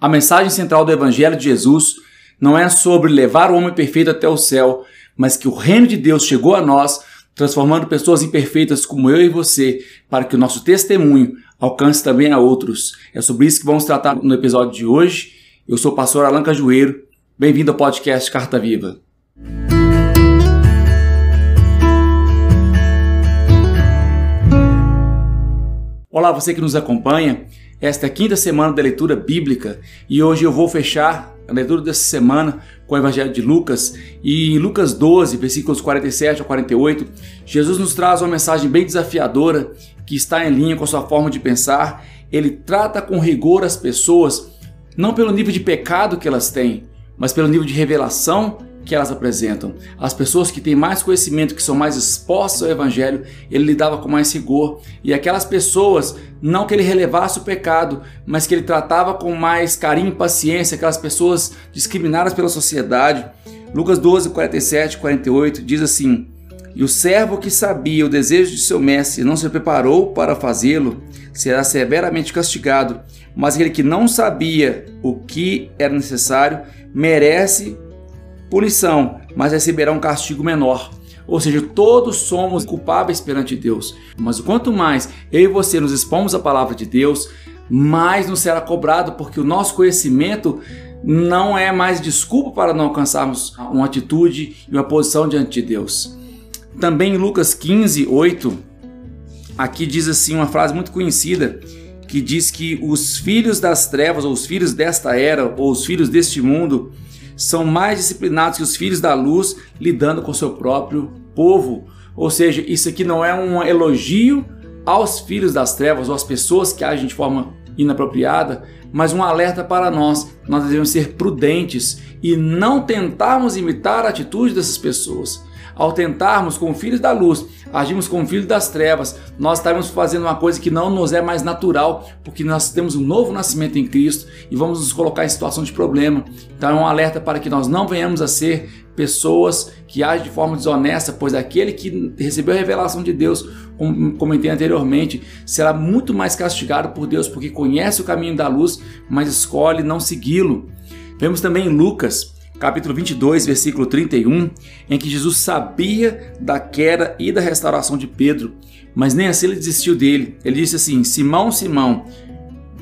A mensagem central do Evangelho de Jesus não é sobre levar o homem perfeito até o céu, mas que o reino de Deus chegou a nós, transformando pessoas imperfeitas como eu e você, para que o nosso testemunho alcance também a outros. É sobre isso que vamos tratar no episódio de hoje. Eu sou o pastor Alan Cajueiro. Bem-vindo ao podcast Carta Viva. Olá, você que nos acompanha. Esta é a quinta semana da leitura bíblica e hoje eu vou fechar a leitura dessa semana com o Evangelho de Lucas. E em Lucas 12, versículos 47 a 48, Jesus nos traz uma mensagem bem desafiadora que está em linha com a sua forma de pensar. Ele trata com rigor as pessoas, não pelo nível de pecado que elas têm, mas pelo nível de revelação que elas apresentam. As pessoas que têm mais conhecimento, que são mais expostas ao Evangelho, ele lidava com mais rigor. E aquelas pessoas, não que ele relevasse o pecado, mas que ele tratava com mais carinho e paciência, aquelas pessoas discriminadas pela sociedade. Lucas 12, 47 48 diz assim: E o servo que sabia o desejo de seu mestre e não se preparou para fazê-lo, será severamente castigado. Mas aquele que não sabia o que era necessário, merece punição, mas receberá um castigo menor. Ou seja, todos somos culpáveis perante Deus. Mas quanto mais eu e você nos expomos à palavra de Deus, mais nos será cobrado, porque o nosso conhecimento não é mais desculpa para não alcançarmos uma atitude e uma posição diante de Deus. Também em Lucas 15, 8, aqui diz assim uma frase muito conhecida que diz que os filhos das trevas, ou os filhos desta era, ou os filhos deste mundo, são mais disciplinados que os filhos da luz lidando com seu próprio povo. Ou seja, isso aqui não é um elogio aos filhos das trevas ou às pessoas que agem de forma inapropriada, mas um alerta para nós. Nós devemos ser prudentes e não tentarmos imitar a atitude dessas pessoas. Ao tentarmos com filhos da luz, agimos com filhos das trevas, nós estaremos fazendo uma coisa que não nos é mais natural, porque nós temos um novo nascimento em Cristo e vamos nos colocar em situação de problema. Então é um alerta para que nós não venhamos a ser pessoas que agem de forma desonesta, pois aquele que recebeu a revelação de Deus, como comentei anteriormente, será muito mais castigado por Deus, porque conhece o caminho da luz, mas escolhe não segui-lo. Vemos também em Lucas capítulo 22, versículo 31, em que Jesus sabia da queda e da restauração de Pedro, mas nem assim ele desistiu dele. Ele disse assim: Simão, Simão,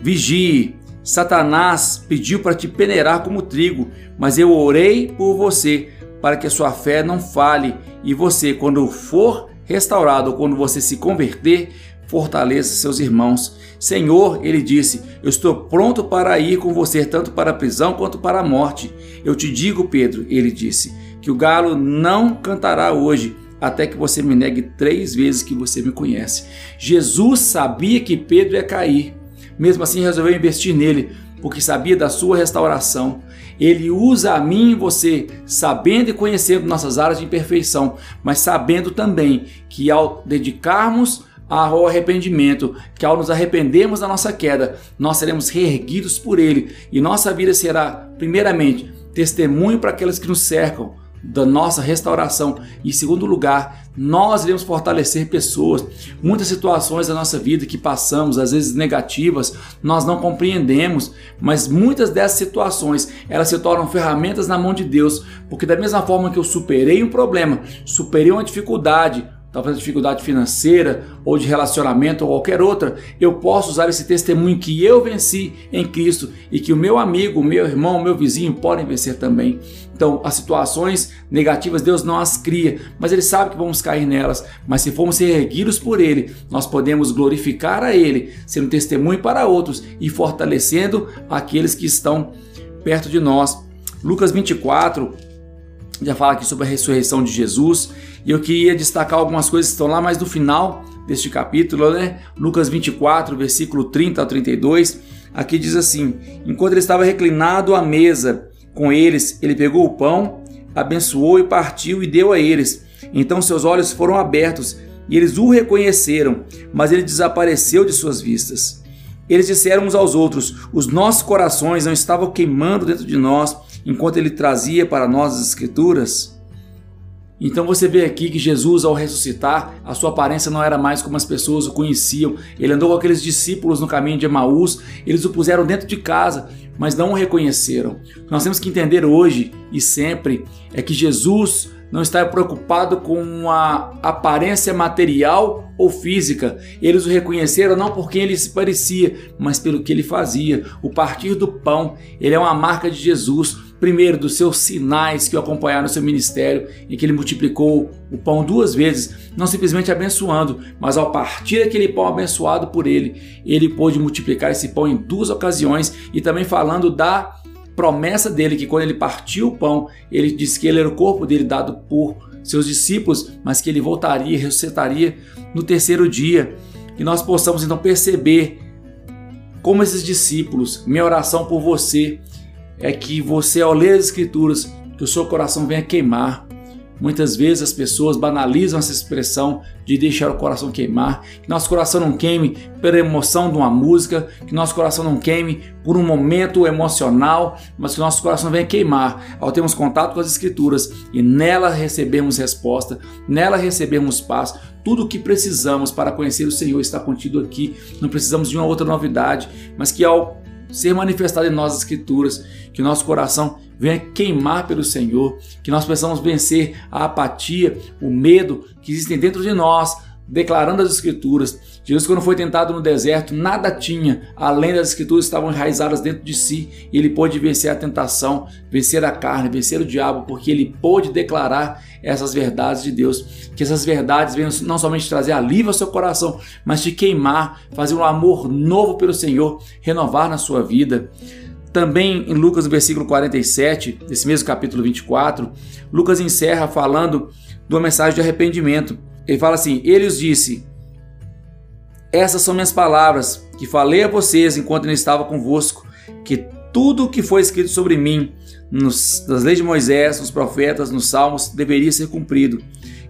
vigie. Satanás pediu para te peneirar como trigo, mas eu orei por você para que a sua fé não fale e você, quando for restaurado quando você se converter, fortaleça seus irmãos. Senhor, ele disse: Eu estou pronto para ir com você, tanto para a prisão quanto para a morte. Eu te digo, Pedro, ele disse, que o galo não cantará hoje, até que você me negue três vezes que você me conhece. Jesus sabia que Pedro ia cair, mesmo assim resolveu investir nele, porque sabia da sua restauração. Ele usa a mim e você, sabendo e conhecendo nossas áreas de imperfeição, mas sabendo também que ao dedicarmos ao arrependimento, que ao nos arrependermos da nossa queda, nós seremos reerguidos por Ele e nossa vida será, primeiramente, testemunho para aqueles que nos cercam da nossa restauração e, em segundo lugar, nós iremos fortalecer pessoas. Muitas situações da nossa vida que passamos, às vezes negativas, nós não compreendemos, mas muitas dessas situações elas se tornam ferramentas na mão de Deus, porque da mesma forma que eu superei um problema, superei uma dificuldade, talvez dificuldade financeira ou de relacionamento ou qualquer outra, eu posso usar esse testemunho que eu venci em Cristo e que o meu amigo, o meu irmão, o meu vizinho podem vencer também. Então, as situações negativas Deus não as cria, mas Ele sabe que vamos cair nelas. Mas se formos erguidos por Ele, nós podemos glorificar a Ele, sendo testemunho para outros e fortalecendo aqueles que estão perto de nós. Lucas 24, já fala aqui sobre a ressurreição de Jesus, e eu queria destacar algumas coisas que estão lá mais no final deste capítulo, né? Lucas 24, versículo 30 a 32. Aqui diz assim: Enquanto ele estava reclinado à mesa com eles, ele pegou o pão, abençoou e partiu e deu a eles. Então seus olhos foram abertos e eles o reconheceram, mas ele desapareceu de suas vistas. Eles disseram uns aos outros: Os nossos corações não estavam queimando dentro de nós enquanto ele trazia para nós as Escrituras? Então você vê aqui que Jesus, ao ressuscitar, a sua aparência não era mais como as pessoas o conheciam. Ele andou com aqueles discípulos no caminho de Emaús, eles o puseram dentro de casa, mas não o reconheceram. Nós temos que entender hoje e sempre é que Jesus não está preocupado com a aparência material ou física. Eles o reconheceram não por quem ele se parecia, mas pelo que ele fazia. O partir do pão, ele é uma marca de Jesus. Primeiro, dos seus sinais que o acompanharam no seu ministério, em que ele multiplicou o pão duas vezes, não simplesmente abençoando, mas ao partir aquele pão abençoado por ele, ele pôde multiplicar esse pão em duas ocasiões e também falando da promessa dele que quando ele partiu o pão, ele disse que ele era o corpo dele dado por seus discípulos, mas que ele voltaria, ressuscitaria no terceiro dia. E nós possamos então perceber como esses discípulos, minha oração por você é que você ao ler as escrituras, que o seu coração venha queimar Muitas vezes as pessoas banalizam essa expressão de deixar o coração queimar, que nosso coração não queime pela emoção de uma música, que nosso coração não queime por um momento emocional, mas que nosso coração venha queimar ao termos contato com as Escrituras e nela recebemos resposta, nela recebemos paz. Tudo o que precisamos para conhecer o Senhor está contido aqui. Não precisamos de uma outra novidade, mas que ao ser manifestado em nossas Escrituras, que nosso coração venha queimar pelo Senhor, que nós possamos vencer a apatia, o medo que existem dentro de nós, declarando as Escrituras. Jesus, quando foi tentado no deserto, nada tinha além das Escrituras estavam enraizadas dentro de si, e ele pôde vencer a tentação, vencer a carne, vencer o diabo, porque ele pôde declarar essas verdades de Deus. Que essas verdades venham não somente trazer alívio ao seu coração, mas te queimar, fazer um amor novo pelo Senhor, renovar na sua vida. Também em Lucas, no versículo 47, desse mesmo capítulo 24, Lucas encerra falando de uma mensagem de arrependimento. Ele fala assim: Ele os disse: Essas são minhas palavras que falei a vocês enquanto eu estava convosco, que tudo o que foi escrito sobre mim nos, nas leis de Moisés, nos profetas, nos salmos, deveria ser cumprido.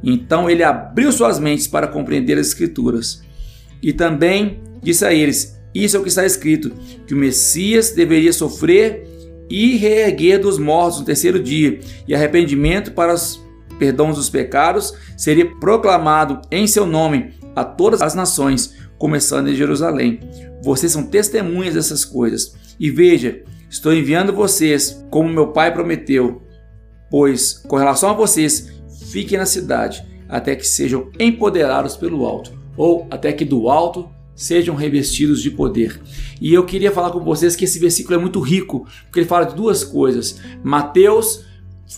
Então ele abriu suas mentes para compreender as Escrituras. E também disse a eles: isso é o que está escrito: que o Messias deveria sofrer e reerguer dos mortos no terceiro dia, e arrependimento para os perdões dos pecados seria proclamado em seu nome a todas as nações, começando em Jerusalém. Vocês são testemunhas dessas coisas. E veja, estou enviando vocês, como meu pai prometeu, pois com relação a vocês, fiquem na cidade até que sejam empoderados pelo alto, ou até que do alto sejam revestidos de poder. E eu queria falar com vocês que esse versículo é muito rico, porque ele fala de duas coisas. Mateus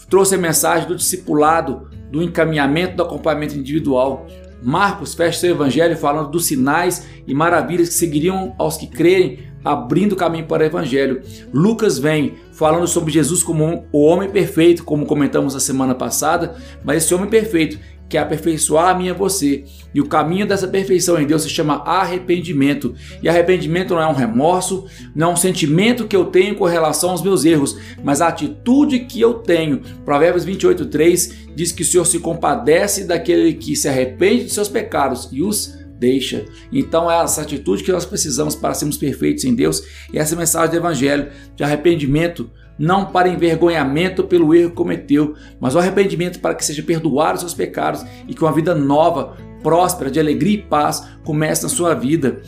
trouxe a mensagem do discipulado, do encaminhamento, do acompanhamento individual. Marcos fecha seu evangelho falando dos sinais e maravilhas que seguiriam aos que crerem, abrindo caminho para o evangelho. Lucas vem falando sobre Jesus como o homem perfeito, como comentamos na semana passada, mas esse homem perfeito que é aperfeiçoar a mim e a você. E o caminho dessa perfeição em Deus se chama arrependimento. E arrependimento não é um remorso, não é um sentimento que eu tenho com relação aos meus erros, mas a atitude que eu tenho. Provérbios 28, 3 diz que o Senhor se compadece daquele que se arrepende de seus pecados e os deixa. Então é essa atitude que nós precisamos para sermos perfeitos em Deus e essa mensagem do Evangelho de arrependimento não para envergonhamento pelo erro que cometeu, mas o arrependimento para que seja perdoado os seus pecados e que uma vida nova, próspera, de alegria e paz comece na sua vida.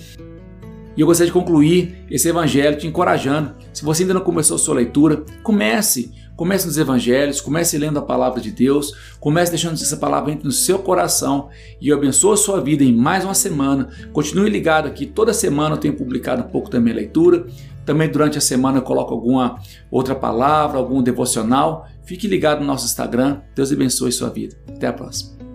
E eu gostaria de concluir esse evangelho te encorajando. Se você ainda não começou a sua leitura, comece. Comece nos evangelhos, comece lendo a palavra de Deus, comece deixando essa palavra entre no seu coração e eu abençoo a sua vida em mais uma semana. Continue ligado aqui, toda semana eu tenho publicado um pouco da minha leitura. Também durante a semana eu coloco alguma outra palavra, algum devocional. Fique ligado no nosso Instagram. Deus abençoe sua vida. Até a próxima.